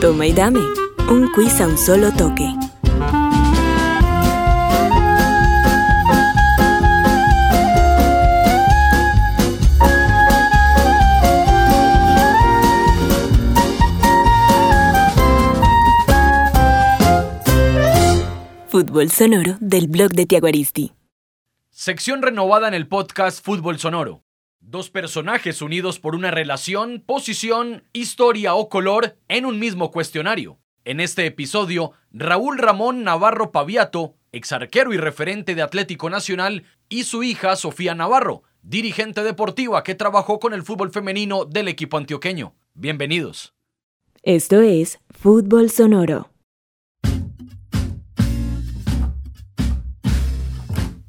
Toma y dame. Un quiz a un solo toque. Fútbol sonoro del blog de Tiaguaristi. Sección renovada en el podcast Fútbol Sonoro. Dos personajes unidos por una relación, posición, historia o color en un mismo cuestionario. En este episodio, Raúl Ramón Navarro Paviato, exarquero y referente de Atlético Nacional, y su hija Sofía Navarro, dirigente deportiva que trabajó con el fútbol femenino del equipo antioqueño. Bienvenidos. Esto es Fútbol Sonoro.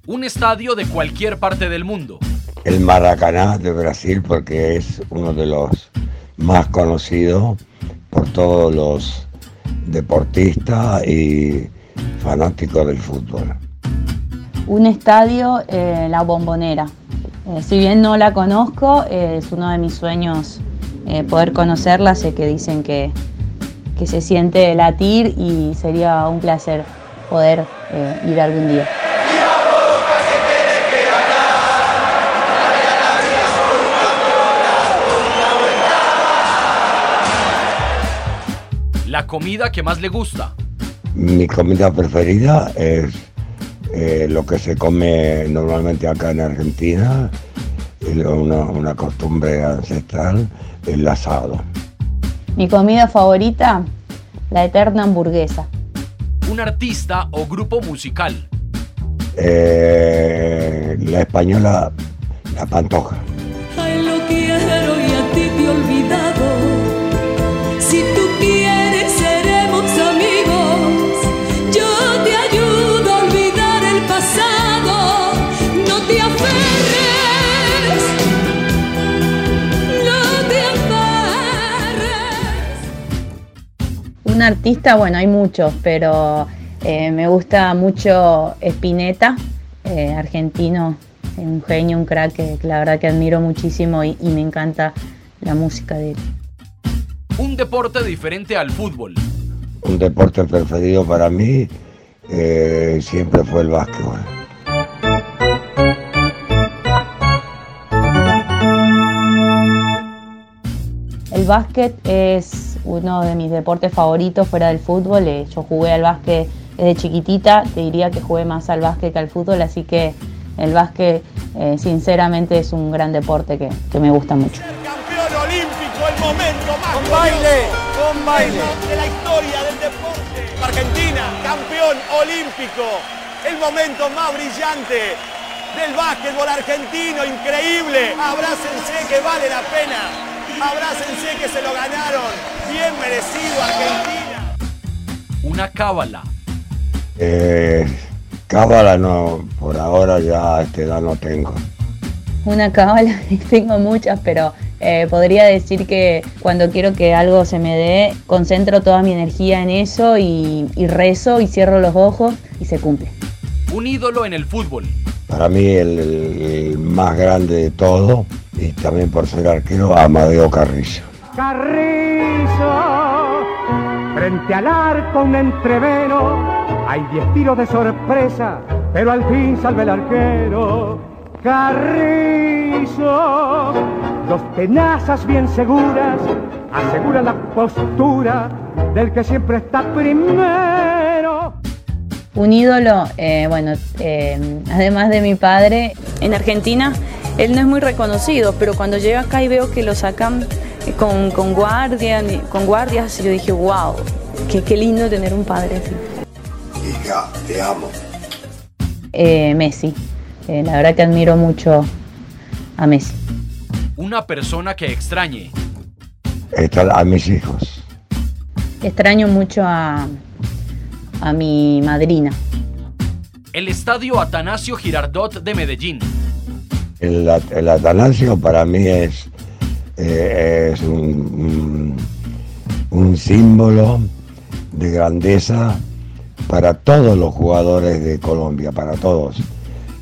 Un estadio de cualquier parte del mundo. El Maracaná de Brasil porque es uno de los más conocidos por todos los deportistas y fanáticos del fútbol. Un estadio, eh, la bombonera. Eh, si bien no la conozco, eh, es uno de mis sueños eh, poder conocerla. Sé que dicen que, que se siente latir y sería un placer poder ir algún día. La comida que más le gusta. Mi comida preferida es eh, lo que se come normalmente acá en Argentina, una, una costumbre ancestral, el asado. Mi comida favorita, la eterna hamburguesa. Un artista o grupo musical. Eh, la española, la pantoja. Artista, bueno, hay muchos, pero eh, me gusta mucho Spinetta, eh, argentino, un genio, un crack que, la verdad que admiro muchísimo y, y me encanta la música de él. Un deporte diferente al fútbol. Un deporte preferido para mí eh, siempre fue el básquetbol. El básquet es uno de mis deportes favoritos fuera del fútbol. eh, Yo jugué al básquet desde chiquitita, te diría que jugué más al básquet que al fútbol, así que el básquet eh, sinceramente es un gran deporte que, que me gusta mucho. campeón olímpico, el momento más con baile, con baile de la historia del deporte. Argentina, campeón olímpico, el momento más brillante del básquetbol argentino, increíble. Abrácense que vale la pena, abrácense que se lo ganaron, bien merecido Argentina. Una cábala. Eh, cábala no, por ahora ya a esta edad no tengo. Una cábala, tengo muchas, pero eh, podría decir que cuando quiero que algo se me dé, concentro toda mi energía en eso y, y rezo y cierro los ojos y se cumple. Un ídolo en el fútbol. Para mí el, más grande de todo, y también por ser arquero, Amadeo Carrillo. Carrizo, frente al arco un entrevero, hay diez tiros de sorpresa, pero al fin salve el arquero. Carrizo, dos tenazas bien seguras aseguran la postura del que siempre está primero. Un ídolo, eh, bueno, eh, además de mi padre, En Argentina él no es muy reconocido, pero cuando llega acá y veo que lo sacan con, con, guardia, con guardias, yo dije, wow, qué, qué lindo tener un padre así. Hija, te amo. eh, Messi. Eh, la verdad que admiro mucho a Messi. Una persona que extrañe. Están a mis hijos. Extraño mucho a, a mi madrina. El estadio Atanasio Girardot de Medellín. El, At- el Atanasio para mí es, eh, es un, un- un símbolo de grandeza para todos los jugadores de Colombia, para todos.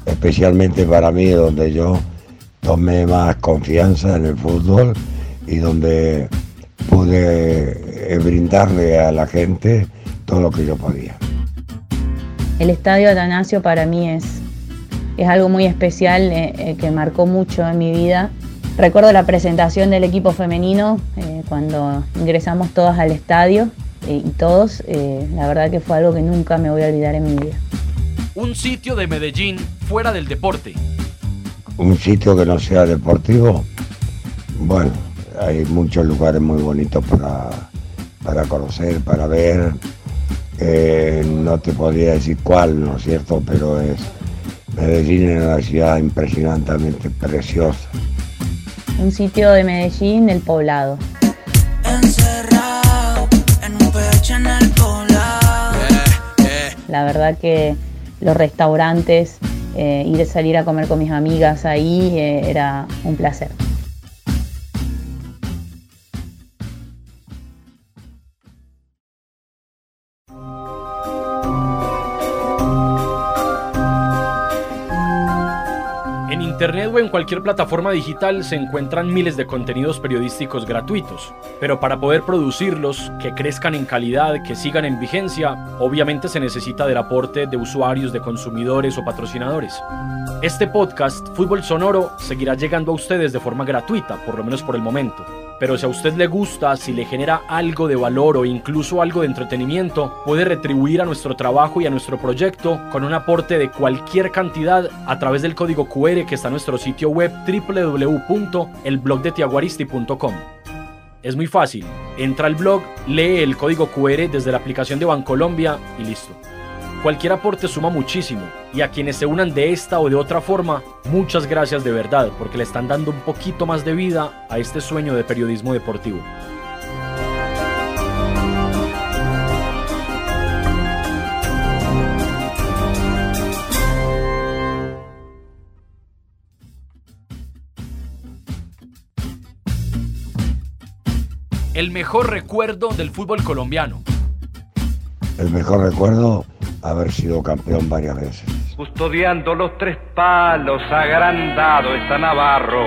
Especialmente para mí, donde yo tomé más confianza en el fútbol y donde pude eh, brindarle a la gente todo lo que yo podía. El estadio Atanasio para mí es, es algo muy especial eh, eh, que marcó mucho en mi vida. Recuerdo la presentación del equipo femenino eh, cuando ingresamos todas al estadio eh, y todos, eh, la verdad que fue algo que nunca me voy a olvidar en mi vida. Un sitio de Medellín fuera del deporte. un sitio que no sea deportivo, bueno, hay muchos lugares muy bonitos para, para conocer, para ver. Eh, no te podría decir cuál, ¿no es cierto? Pero es Medellín es una ciudad impresionantemente preciosa. Un sitio de Medellín, el poblado. Encerrado en un pecho en el poblado. La verdad que los restaurantes, eh, ir a salir a comer con mis amigas ahí eh, era un placer. Internet o en cualquier plataforma digital se encuentran miles de contenidos periodísticos gratuitos, pero para poder producirlos, que crezcan en calidad, que sigan en vigencia, obviamente se necesita del aporte de usuarios, de consumidores o patrocinadores. Este podcast, Fútbol Sonoro, seguirá llegando a ustedes de forma gratuita, por lo menos por el momento. Pero si a usted le gusta, si le genera algo de valor o incluso algo de entretenimiento, puede retribuir a nuestro trabajo y a nuestro proyecto con un aporte de cualquier cantidad a través del código QR que está en nuestro sitio web www.elblogdetiaguaristi.com. Es muy fácil, entra al blog, lee el código QR desde la aplicación de Bancolombia y listo. Cualquier aporte suma muchísimo y a quienes se unan de esta o de otra forma, muchas gracias de verdad porque le están dando un poquito más de vida a este sueño de periodismo deportivo. El mejor recuerdo del fútbol colombiano. El mejor recuerdo, haber sido campeón varias veces. Custodiando los tres palos, agrandado está Navarro,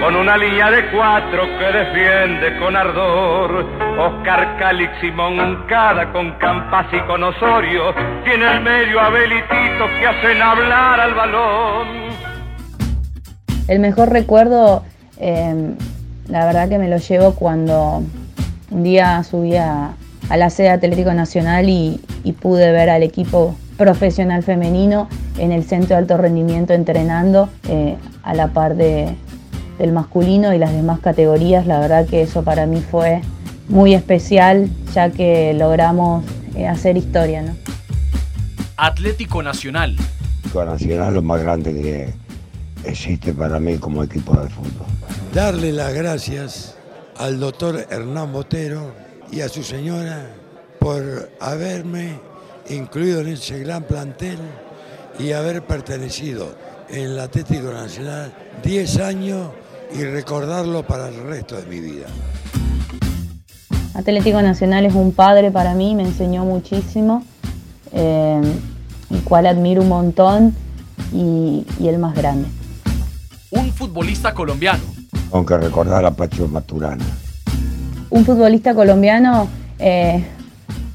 con una línea de cuatro que defiende con ardor. Oscar Calix y Moncada con Campas y con Osorio, tiene el medio a Belitito que hacen hablar al balón. El mejor recuerdo, eh, la verdad que me lo llevo cuando un día subí a, a la sede Atlético Nacional y, y pude ver al equipo profesional femenino en el centro de alto rendimiento entrenando eh, a la par de, del masculino y las demás categorías. La verdad que eso para mí fue muy especial ya que logramos eh, hacer historia. ¿no? Atlético Nacional. Atlético Nacional es lo más grande que existe para mí como equipo de fútbol. Darle las gracias al doctor Hernán Botero y a su señora por haberme incluido en ese gran plantel y haber pertenecido en el Atlético Nacional 10 años y recordarlo para el resto de mi vida. Atlético Nacional es un padre para mí, me enseñó muchísimo, eh, el cual admiro un montón y, y el más grande. Un futbolista colombiano. Aunque recordar a Pacho Maturana. Un futbolista colombiano, eh,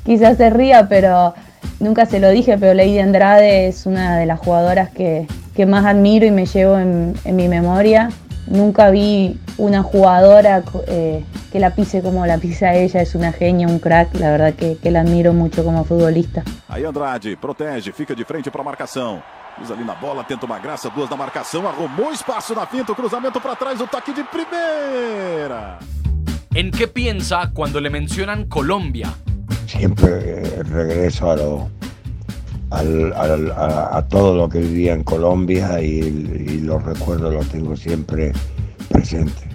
quizás se ría, pero nunca se lo dije, pero Lady Andrade es una de las jugadoras que, que más admiro y me llevo en, en mi memoria. nunca vi una jugadora eh, que la pise como la pisa ella, es una genia, un crack, la verdad que, que la admiro mucho como futbolista. Aí Andrade protege, fica de frente para a marcação. Usa ali na bola, tenta uma graça, duas na marcação, arrumou espaço na finta, o cruzamento para trás, o toque de primeira. ¿En qué piensa cuando le mencionan Colombia? Siempre regreso a, lo, al- al- a, a todo lo que vivía en Colombia y, y los recuerdos los tengo siempre presentes.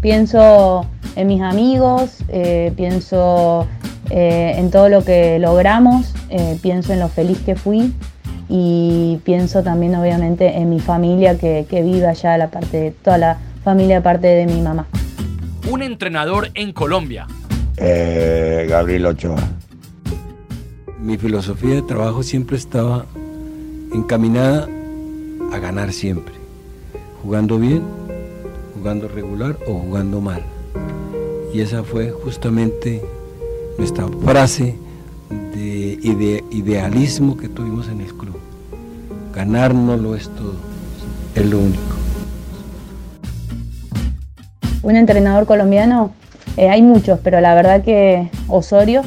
Pienso en mis amigos, eh, pienso eh, en todo lo que logramos, eh, pienso en lo feliz que fui y pienso también obviamente en mi familia que, que vive allá, la parte, toda la familia aparte de mi mamá. Un entrenador en Colombia. Eh, Gabriel Ochoa. Mi filosofía de trabajo siempre estaba encaminada a ganar siempre, jugando bien, jugando regular o jugando mal. Y esa fue justamente nuestra frase de ide- idealismo que tuvimos en el club. Ganar no lo es todo, es lo único. Un entrenador colombiano, eh, hay muchos, pero la verdad que Osorio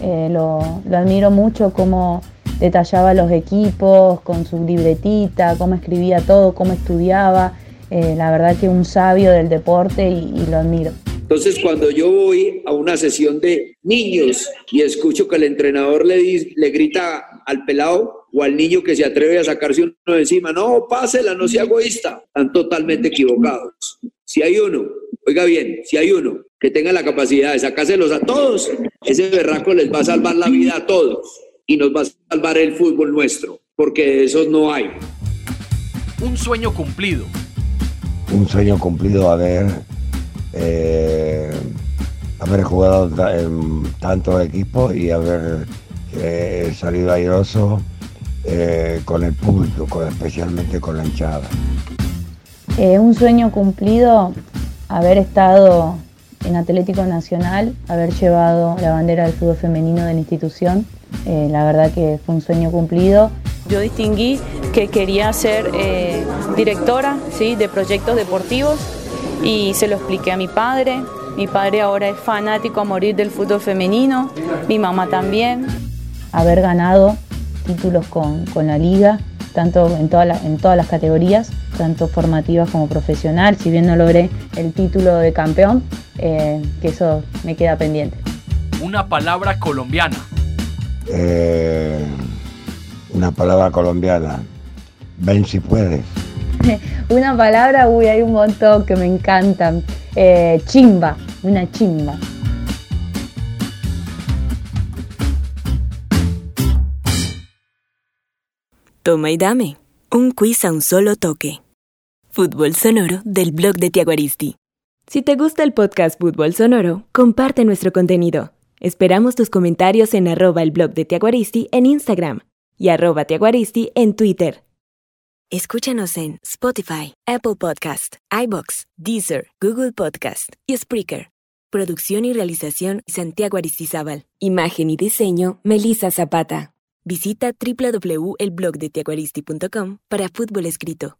eh, lo, lo admiro mucho, cómo detallaba los equipos con su libretita, cómo escribía todo, cómo estudiaba. Eh, la verdad que un sabio del deporte y, y lo admiro. Entonces, cuando yo voy a una sesión de niños y escucho que el entrenador le, di- le grita al pelado o al niño que se atreve a sacarse uno de encima, no, pásela, no sea egoísta, están totalmente equivocados. Si hay uno, oiga bien, si hay uno que tenga la capacidad de sacárselos a todos, ese berraco les va a salvar la vida a todos y nos va a salvar el fútbol nuestro, porque de esos no hay. Un sueño cumplido. Un sueño cumplido haber, eh, haber jugado en tantos equipos y haber eh, salido airoso eh, con el público, con- especialmente con la hinchada. Eh, un sueño cumplido, haber estado en Atlético Nacional, haber llevado la bandera del fútbol femenino de la institución. Eh, la verdad que fue un sueño cumplido. Yo distinguí que quería ser eh, directora ¿sí? de proyectos deportivos y se lo expliqué a mi padre. Mi padre ahora es fanático a morir del fútbol femenino, mi mamá también. Haber ganado títulos con, con la liga, tanto en, toda la- en todas las categorías, tanto formativas como profesional. Si bien no logré el título de campeón, eh, que eso me queda pendiente. Una palabra colombiana. Eh, una palabra colombiana, ven si puedes. Una palabra, uy, hay un montón que me encantan. Eh, chimba, una chimba. Toma y dame, un quiz a un solo toque. Fútbol sonoro del blog de Tiaguaristi. Si te gusta el podcast Fútbol Sonoro, comparte nuestro contenido. Esperamos tus comentarios en arroba el blog de Tiaguaristi en Instagram y arroba Tiaguaristi en Twitter. Escúchanos en Spotify, Apple Podcast, iBox, Deezer, Google Podcast y Spreaker. Producción y realización Santiago Aristizábal. Imagen y diseño Melissa Zapata. Visita www.elblogdetiaguaristi.com para fútbol escrito.